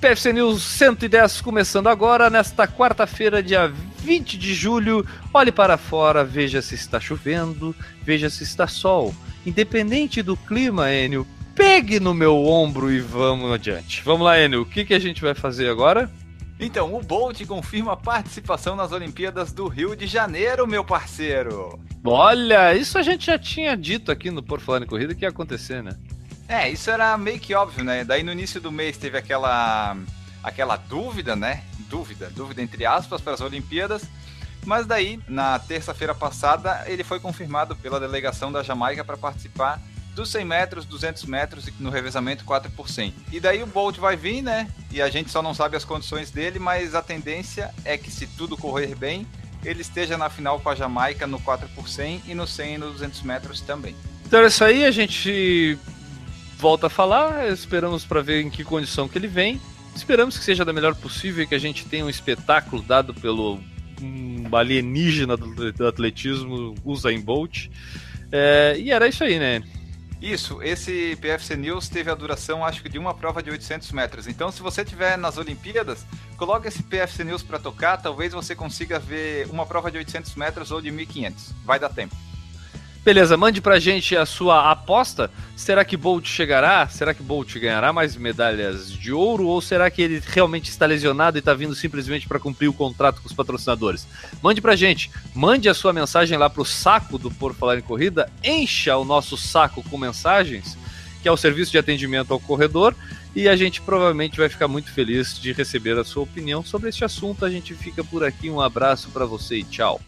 PFC News 110 começando agora, nesta quarta-feira, dia 20 de julho. Olhe para fora, veja se está chovendo, veja se está sol. Independente do clima, Enio, pegue no meu ombro e vamos adiante. Vamos lá, Enio, o que, que a gente vai fazer agora? Então, o Bolt confirma a participação nas Olimpíadas do Rio de Janeiro, meu parceiro. Olha, isso a gente já tinha dito aqui no Por Falar em Corrida que ia acontecer, né? É, isso era meio que óbvio, né? Daí no início do mês teve aquela aquela dúvida, né? Dúvida, dúvida entre aspas para as Olimpíadas. Mas daí, na terça-feira passada, ele foi confirmado pela delegação da Jamaica para participar dos 100 metros, 200 metros e no revezamento 4 por 100. E daí o Bolt vai vir, né? E a gente só não sabe as condições dele, mas a tendência é que se tudo correr bem, ele esteja na final com a Jamaica no 4 por 100 e no 100 e no 200 metros também. Então é isso aí, a gente volta a falar, esperamos para ver em que condição que ele vem. Esperamos que seja da melhor possível e que a gente tenha um espetáculo dado pelo um alienígena do, do atletismo, Usain Bolt. É, e era isso aí, né? Isso, esse PFC News teve a duração, acho que de uma prova de 800 metros. Então, se você tiver nas Olimpíadas, coloque esse PFC News para tocar, talvez você consiga ver uma prova de 800 metros ou de 1500. Vai dar tempo. Beleza, mande pra gente a sua aposta. Será que Bolt chegará? Será que Bolt ganhará mais medalhas de ouro? Ou será que ele realmente está lesionado e está vindo simplesmente para cumprir o contrato com os patrocinadores? Mande pra gente. Mande a sua mensagem lá pro saco do Por Falar em Corrida. Encha o nosso saco com mensagens, que é o serviço de atendimento ao corredor. E a gente provavelmente vai ficar muito feliz de receber a sua opinião sobre este assunto. A gente fica por aqui. Um abraço para você e tchau.